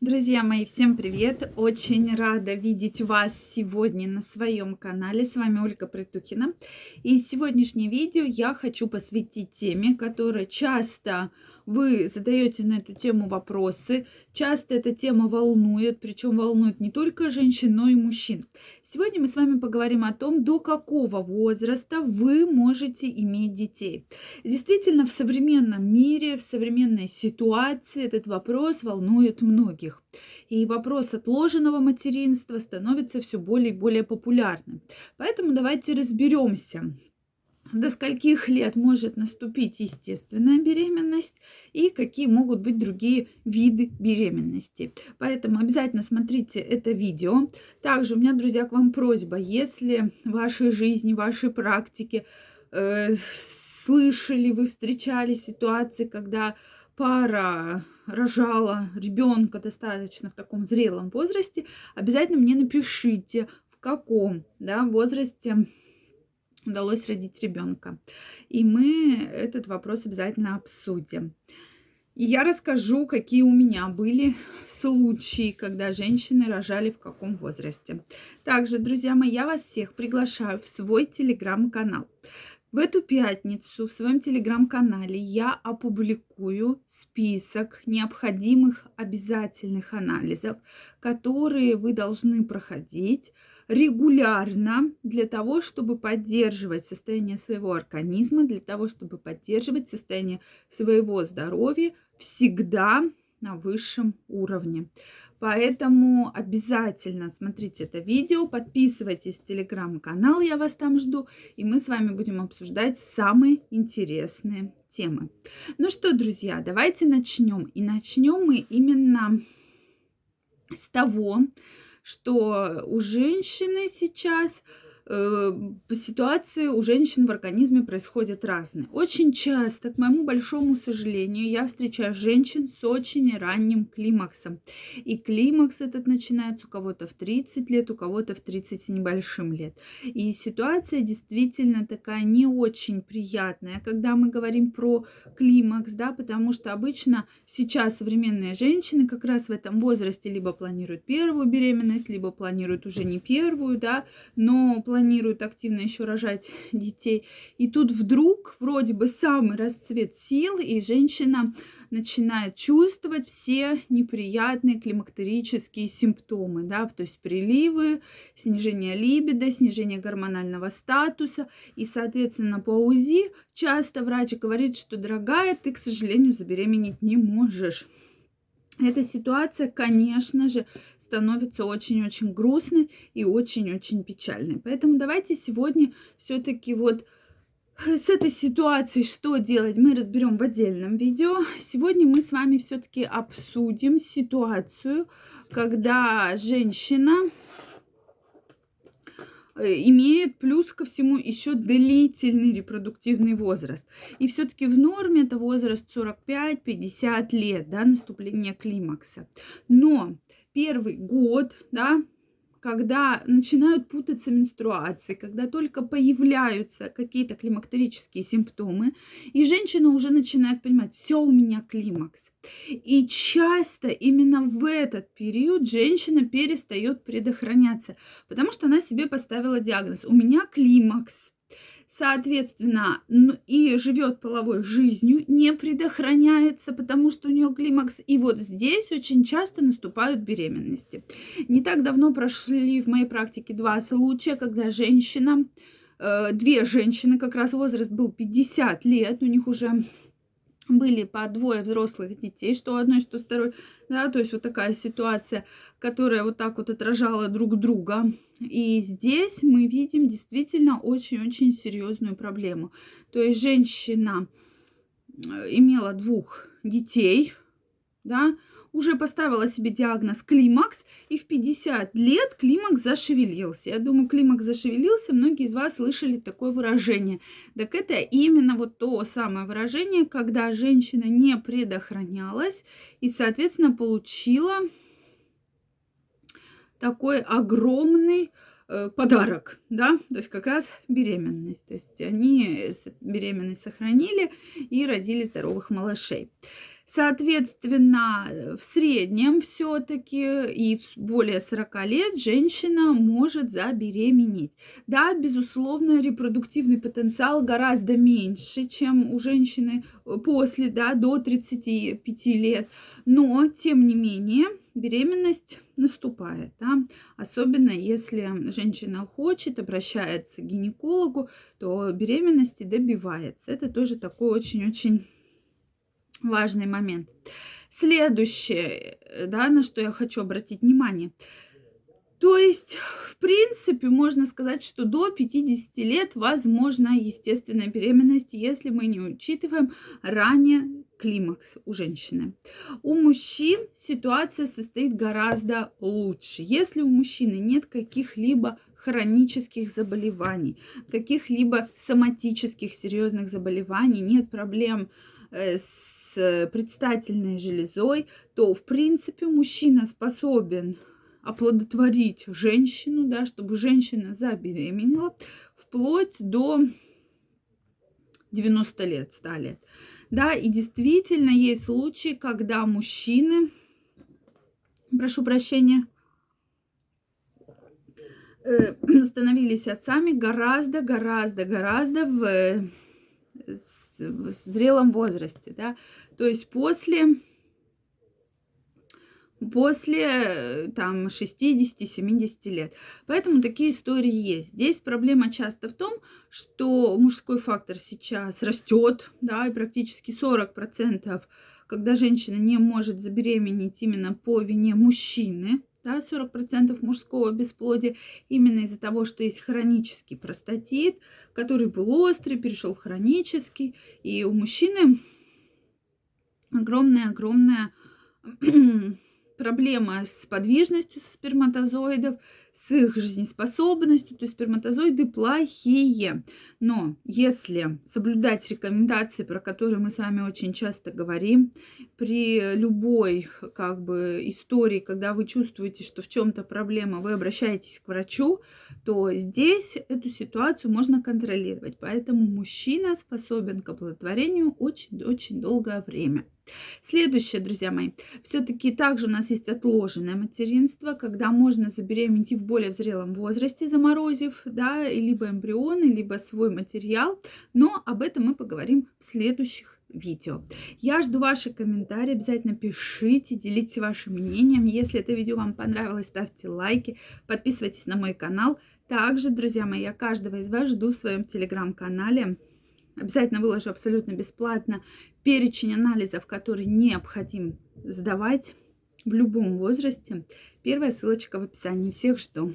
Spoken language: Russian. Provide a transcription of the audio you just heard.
Друзья мои, всем привет! Очень рада видеть вас сегодня на своем канале. С вами Ольга Притухина. И сегодняшнее видео я хочу посвятить теме, которая часто вы задаете на эту тему вопросы. Часто эта тема волнует, причем волнует не только женщин, но и мужчин. Сегодня мы с вами поговорим о том, до какого возраста вы можете иметь детей. Действительно, в современном мире, в современной ситуации этот вопрос волнует многих. И вопрос отложенного материнства становится все более и более популярным. Поэтому давайте разберемся, до скольких лет может наступить естественная беременность и какие могут быть другие виды беременности. Поэтому обязательно смотрите это видео. Также у меня, друзья, к вам просьба, если в вашей жизни, в вашей практике э, слышали, вы встречали ситуации, когда пара рожала ребенка достаточно в таком зрелом возрасте, обязательно мне напишите, в каком да, возрасте удалось родить ребенка. И мы этот вопрос обязательно обсудим. И я расскажу, какие у меня были случаи, когда женщины рожали в каком возрасте. Также, друзья мои, я вас всех приглашаю в свой телеграм-канал. В эту пятницу в своем телеграм-канале я опубликую список необходимых обязательных анализов, которые вы должны проходить регулярно для того, чтобы поддерживать состояние своего организма, для того, чтобы поддерживать состояние своего здоровья всегда на высшем уровне. Поэтому обязательно смотрите это видео, подписывайтесь в телеграм-канал, я вас там жду, и мы с вами будем обсуждать самые интересные темы. Ну что, друзья, давайте начнем. И начнем мы именно с того, что у женщины сейчас ситуации у женщин в организме происходят разные. Очень часто, к моему большому сожалению, я встречаю женщин с очень ранним климаксом. И климакс этот начинается у кого-то в 30 лет, у кого-то в 30 с небольшим лет. И ситуация действительно такая не очень приятная, когда мы говорим про климакс, да, потому что обычно сейчас современные женщины как раз в этом возрасте либо планируют первую беременность, либо планируют уже не первую, да, но планируют активно еще рожать детей. И тут вдруг вроде бы самый расцвет сил, и женщина начинает чувствовать все неприятные климактерические симптомы, да, то есть приливы, снижение либидо, снижение гормонального статуса. И, соответственно, по УЗИ часто врач говорит, что, дорогая, ты, к сожалению, забеременеть не можешь. Эта ситуация, конечно же, становится очень-очень грустной и очень-очень печальной. Поэтому давайте сегодня все-таки вот с этой ситуацией что делать, мы разберем в отдельном видео. Сегодня мы с вами все-таки обсудим ситуацию, когда женщина э, имеет плюс ко всему еще длительный репродуктивный возраст. И все-таки в норме это возраст 45-50 лет, да, наступления климакса. Но первый год, да, когда начинают путаться менструации, когда только появляются какие-то климактерические симптомы, и женщина уже начинает понимать, все у меня климакс. И часто именно в этот период женщина перестает предохраняться, потому что она себе поставила диагноз. У меня климакс соответственно, и живет половой жизнью, не предохраняется, потому что у нее климакс. И вот здесь очень часто наступают беременности. Не так давно прошли в моей практике два случая, когда женщина, э, две женщины, как раз возраст был 50 лет, у них уже были по двое взрослых детей, что одной, что второй, да, то есть вот такая ситуация, которая вот так вот отражала друг друга. И здесь мы видим действительно очень-очень серьезную проблему. То есть женщина э, имела двух детей, да, уже поставила себе диагноз климакс, и в 50 лет климакс зашевелился. Я думаю, климакс зашевелился, многие из вас слышали такое выражение. Так это именно вот то самое выражение, когда женщина не предохранялась и, соответственно, получила такой огромный э, подарок, да, то есть как раз беременность. То есть они беременность сохранили и родили здоровых малышей. Соответственно, в среднем все-таки и более 40 лет женщина может забеременеть. Да, безусловно, репродуктивный потенциал гораздо меньше, чем у женщины после, да, до 35 лет. Но, тем не менее, беременность наступает, да? особенно если женщина хочет, обращается к гинекологу, то беременности добивается. Это тоже такой очень-очень важный момент. Следующее, э, да, на что я хочу обратить внимание. То есть, в принципе, можно сказать, что до 50 лет возможна естественная беременность, если мы не учитываем ранее климакс у женщины. У мужчин ситуация состоит гораздо лучше. Если у мужчины нет каких-либо хронических заболеваний, каких-либо соматических серьезных заболеваний, нет проблем э, с с предстательной железой, то, в принципе, мужчина способен оплодотворить женщину, да, чтобы женщина забеременела вплоть до 90 лет, 100 лет. Да, и действительно есть случаи, когда мужчины, прошу прощения, э, становились отцами гораздо, гораздо, гораздо в в зрелом возрасте, да, то есть после после там 60-70 лет. Поэтому такие истории есть. Здесь проблема часто в том, что мужской фактор сейчас растет, да, и практически 40%, когда женщина не может забеременеть именно по вине мужчины, да, 40% мужского бесплодия именно из-за того, что есть хронический простатит, который был острый, перешел в хронический, и у мужчины огромная-огромная проблема с подвижностью сперматозоидов, с их жизнеспособностью, то есть сперматозоиды плохие. Но если соблюдать рекомендации, про которые мы с вами очень часто говорим, при любой как бы истории, когда вы чувствуете, что в чем-то проблема, вы обращаетесь к врачу, то здесь эту ситуацию можно контролировать. Поэтому мужчина способен к оплодотворению очень-очень долгое время. Следующее, друзья мои, все-таки также у нас есть отложенное материнство, когда можно забеременеть в более зрелом возрасте, заморозив, да, либо эмбрионы, либо свой материал, но об этом мы поговорим в следующих видео. Я жду ваши комментарии, обязательно пишите, делитесь вашим мнением. Если это видео вам понравилось, ставьте лайки, подписывайтесь на мой канал. Также, друзья мои, я каждого из вас жду в своем телеграм-канале. Обязательно выложу абсолютно бесплатно перечень анализов, который необходим сдавать в любом возрасте. Первая ссылочка в описании. Всех жду.